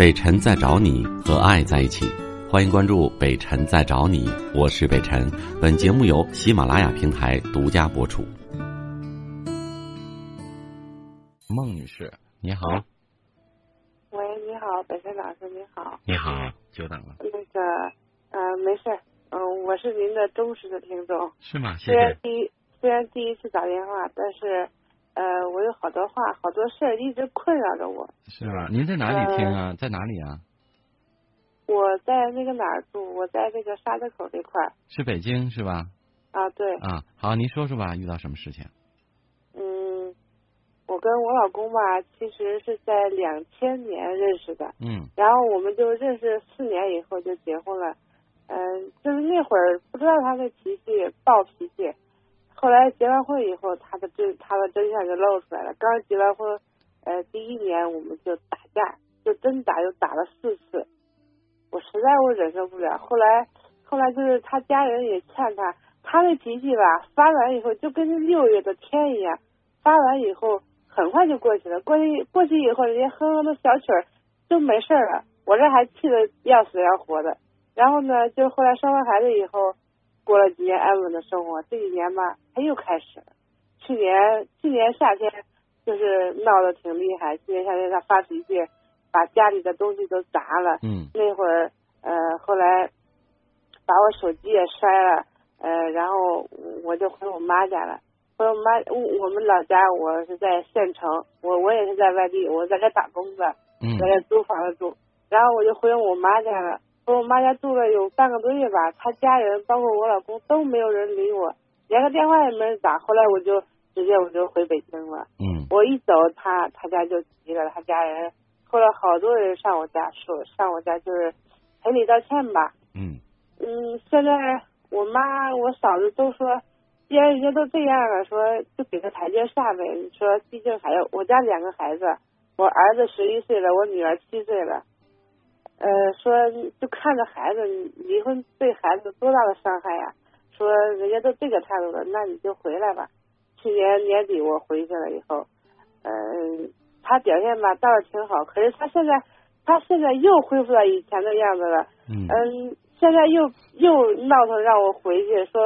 北辰在找你和爱在一起，欢迎关注北辰在找你，我是北辰。本节目由喜马拉雅平台独家播出。孟女士，你好。喂，你好，北辰老师，你好。你好，久等了。那个，嗯，没事，嗯，我是您的忠实的听众。是吗？虽然第一，虽然第一次打电话，但是。呃，我有好多话，好多事儿一直困扰着我。是吧？您在哪里听啊？在哪里啊？我在那个哪儿住？我在那个沙子口这块儿。是北京是吧？啊，对。啊，好，您说说吧，遇到什么事情？嗯，我跟我老公吧，其实是在两千年认识的。嗯。然后我们就认识四年以后就结婚了。嗯，就是那会儿不知道他的脾气，暴脾气。后来结完婚以后，他的真他的真相就露出来了。刚结完婚，呃，第一年我们就打架，就真打，就打了四次。我实在我忍受不了。后来后来就是他家人也劝他，他那脾气吧，发完以后就跟六月的天一样，发完以后很快就过去了。过去过去以后，人家哼哼的小曲儿就没事了。我这还气得要死要活的。然后呢，就后来生完孩子以后。过了几年安稳的生活，这几年吧，他又开始了。去年去年夏天就是闹得挺厉害，去年夏天他发脾气，把家里的东西都砸了。嗯。那会儿呃，后来把我手机也摔了，呃，然后我就回我妈家了。回我妈，我们老家我是在县城，我我也是在外地，我在这打工的，在这租房子住。然后我就回我妈家了。我妈家住了有半个多月吧，他家人包括我老公都没有人理我，连个电话也没人打。后来我就直接我就回北京了。嗯。我一走，他他家就急了，他家人后来好多人上我家说上我家就是赔礼道歉吧。嗯。嗯，现在我妈我嫂子都说，既然人家都这样了，说就给个台阶下呗。说毕竟还有我家两个孩子，我儿子十一岁了，我女儿七岁了。呃，说就看着孩子离婚对孩子多大的伤害呀？说人家都这个态度了，那你就回来吧。去年年底我回去了以后，嗯，他表现吧倒是挺好，可是他现在他现在又恢复到以前的样子了。嗯。现在又又闹腾让我回去，说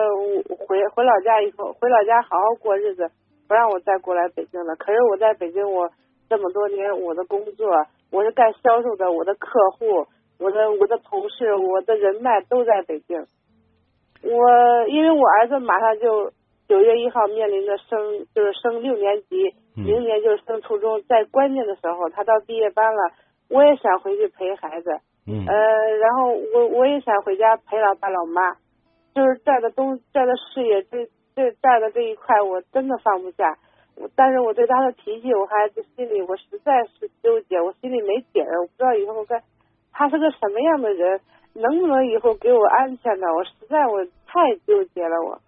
我回回老家以后回老家好好过日子，不让我再过来北京了。可是我在北京我这么多年我的工作。我是干销售的，我的客户，我的我的同事，我的人脉都在北京。我因为我儿子马上就九月一号面临着升，就是升六年级，明年就是升初中，在关键的时候，他到毕业班了，我也想回去陪孩子。嗯。呃，然后我我也想回家陪老爸老妈，就是在的东在的事业，这这在的这一块，我真的放不下。但是我对他的脾气，我还心里我实在是纠结，我心里没底儿，我不知道以后该他是个什么样的人，能不能以后给我安全呢？我实在我太纠结了，我。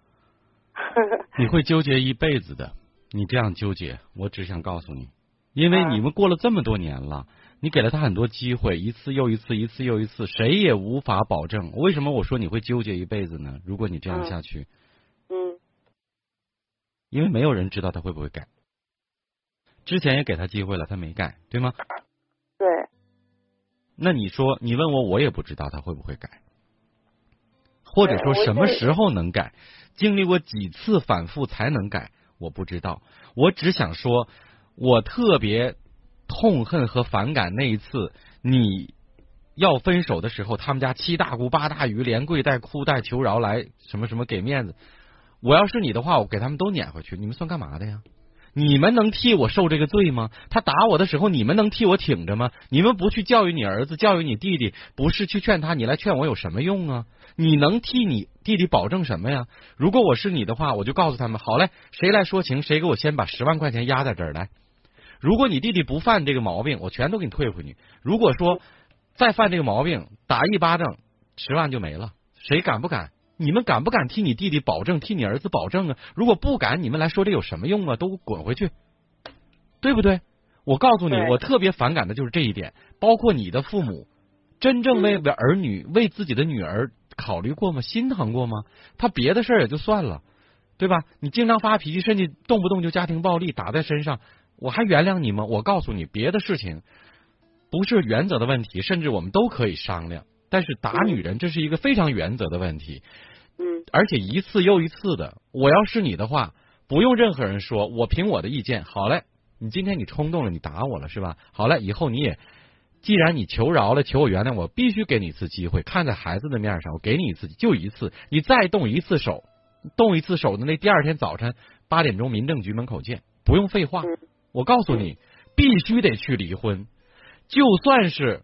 你会纠结一辈子的，你这样纠结，我只想告诉你，因为你们过了这么多年了，你给了他很多机会，一次又一次，一次又一次，谁也无法保证。为什么我说你会纠结一辈子呢？如果你这样下去。因为没有人知道他会不会改，之前也给他机会了，他没改，对吗？对。那你说，你问我，我也不知道他会不会改，或者说什么时候能改，经历过几次反复才能改，我不知道。我只想说，我特别痛恨和反感那一次你要分手的时候，他们家七大姑八大姨连跪带哭带求饶来什么什么给面子。我要是你的话，我给他们都撵回去。你们算干嘛的呀？你们能替我受这个罪吗？他打我的时候，你们能替我挺着吗？你们不去教育你儿子，教育你弟弟，不是去劝他，你来劝我有什么用啊？你能替你弟弟保证什么呀？如果我是你的话，我就告诉他们：好嘞，谁来说情，谁给我先把十万块钱压在这儿来。如果你弟弟不犯这个毛病，我全都给你退回去。如果说再犯这个毛病，打一巴掌，十万就没了。谁敢不敢？你们敢不敢替你弟弟保证，替你儿子保证啊？如果不敢，你们来说这有什么用啊？都滚回去，对不对？我告诉你，我特别反感的就是这一点。包括你的父母，真正为了儿女、为自己的女儿考虑过吗？心疼过吗？他别的事儿也就算了，对吧？你经常发脾气，甚至动不动就家庭暴力打在身上，我还原谅你吗？我告诉你，别的事情不是原则的问题，甚至我们都可以商量。但是打女人，这是一个非常原则的问题，嗯而且一次又一次的。我要是你的话，不用任何人说，我凭我的意见，好嘞。你今天你冲动了，你打我了是吧？好嘞，以后你也，既然你求饶了，求我原谅，我必须给你一次机会。看在孩子的面上，我给你一次，就一次。你再动一次手，动一次手的那第二天早晨八点钟，民政局门口见。不用废话，嗯我告诉你，必须得去离婚。就算是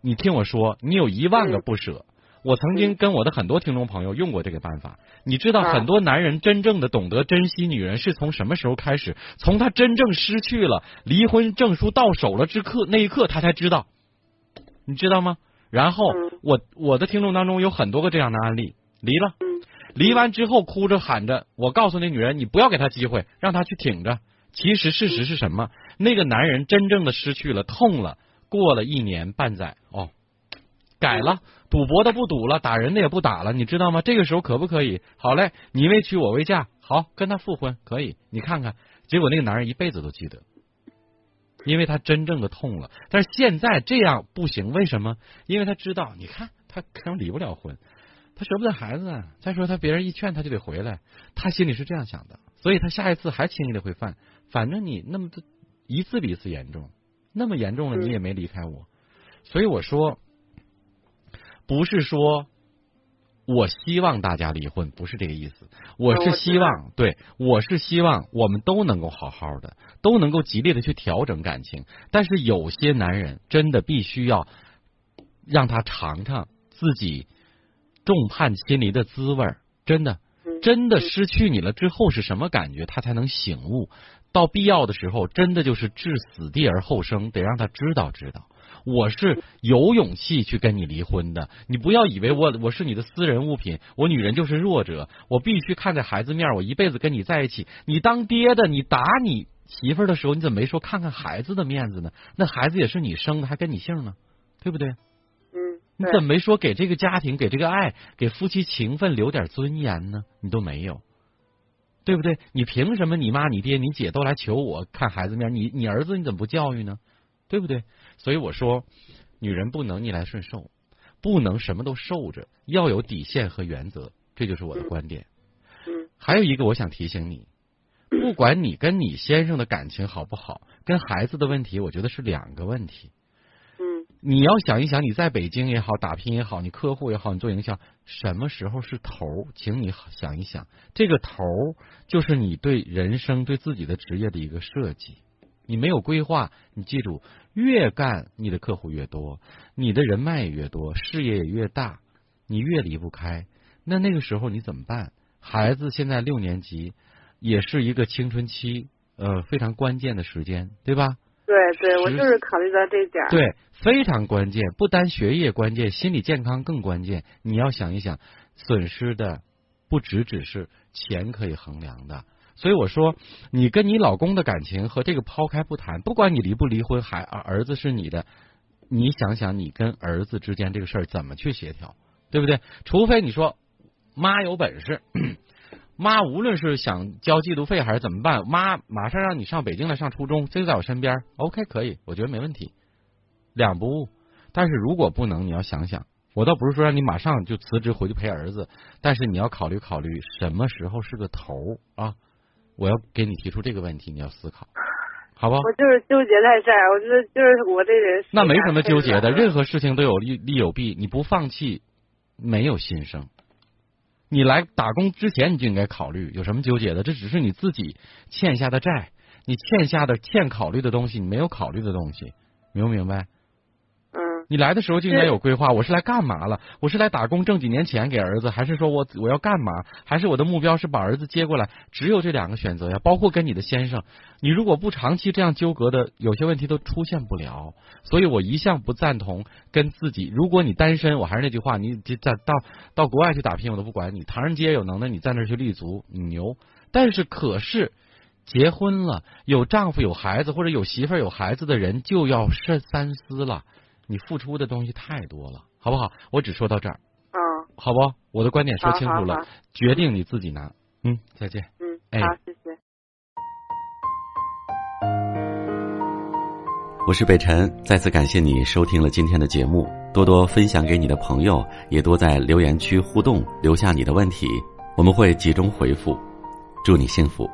你听我说，你有一万个不舍。我曾经跟我的很多听众朋友用过这个办法。你知道，啊很多男人真正的懂得珍惜女人是从什么时候开始？从他真正失去了离婚证书到手了之刻那一刻，他才知道。你知道吗？然后嗯我我的听众当中有很多个这样的案例，离了，嗯离完之后哭着喊着，我告诉那女人，你不要给他机会，让他去挺着。其实事实是什么？那个男人真正的失去了，痛了。过了一年半载，哦，改了，赌博的不赌了，打人的也不打了，你知道吗？这个时候可不可以？好嘞，你为娶我为嫁，好跟他复婚，可以。你看看，结果那个男人一辈子都记得，因为他真正的痛了。但是现在这样不行，为什么？因为他知道，你看他可能离不了婚，他舍不得孩子。再说他别人一劝他就得回来，他心里是这样想的，所以他下一次还轻易的会犯。反正你那么一次比一次严重，那么严重了你也没离开我，所以我说，不是说。我希望大家离婚，不是这个意思。我是希望，对我是希望我们都能够好好的，都能够极力的去调整感情。但是有些男人真的必须要让他尝尝自己众叛亲离的滋味儿，真的，嗯真的失去你了之后是什么感觉，他才能醒悟。到必要的时候，真的就是置死地而后生，得让他知道知道。我是有勇气去跟你离婚的，你不要以为我我是你的私人物品，我女人就是弱者，我必须看在孩子面，我一辈子跟你在一起。你当爹的，你打你媳妇儿的时候，你怎么没说看看孩子的面子呢？那孩子也是你生的，还跟你姓呢，对不对？嗯，你怎么没说给这个家庭、给这个爱、给夫妻情分留点尊严呢？你都没有，对不对？你凭什么你妈、你爹、你姐都来求我看孩子面？你你儿子你怎么不教育呢？对不对？所以我说，女人不能逆来顺受，不能什么都受着，要有底线和原则，这就是我的观点。嗯还有一个，我想提醒你，不管你跟你先生的感情好不好，跟孩子的问题，我觉得是两个问题。你要想一想，你在北京也好，打拼也好，你客户也好，你做营销，什么时候是头？请你想一想，这个头就是你对人生、对自己的职业的一个设计。你没有规划，你记住，越干你的客户越多，你的人脉也越多，事业也越大，你越离不开。那那个时候你怎么办？孩子现在六年级，也是一个青春期，呃，非常关键的时间，对吧？对对，我就是考虑到这点。对，非常关键，不单学业关键，心理健康更关键。你要想一想，损失的不只只是钱可以衡量的。所以我说，你跟你老公的感情和这个抛开不谈，不管你离不离婚，孩儿儿子是你的，你想想你跟儿子之间这个事儿怎么去协调，对不对？除非你说妈有本事，妈无论是想交寄读费还是怎么办，妈马上让你上北京来上初中，这就在我身边，OK 可以，我觉得没问题，两不误。但是如果不能，你要想想，我倒不是说让你马上就辞职回去陪儿子，但是你要考虑考虑什么时候是个头啊！我要给你提出这个问题，你要思考，好不好？我就是纠结在这儿，我觉得就是我这人。那没什么纠结的，任何何事情都有利利有弊，你不放弃，没有新生。你来打工之前，你就应该考虑有什么纠结的，这只是你自己欠下的债，你欠下的欠考虑的东西，你没有考虑的东西，明不明白？嗯你来的时候就应该有规划，我是来干嘛了？我是来打工挣几年钱给儿子，还是说我我要干嘛？还是我的目标是把儿子接过来？只有这两个选择呀，包括跟你的先生，你如果不长期这样纠葛的，有些问题都出现不了。所以我一向不赞同跟自己，如果你单身，我还是那句话，你这在到到国外去打拼，我都不管你。唐人街有能耐，你在那儿去立足，你牛。但是可是。结婚了，有丈夫有孩子，或者有媳妇儿有孩子的人，就要慎三思了。你付出的东西太多了，好不好？我只说到这儿，嗯好不？我的观点说清楚了，好好好决定你自己拿。嗯，再见。嗯，哎好，谢谢。我是北辰，再次感谢你收听了今天的节目，多多分享给你的朋友，也多在留言区互动，留下你的问题，我们会集中回复。祝你幸福。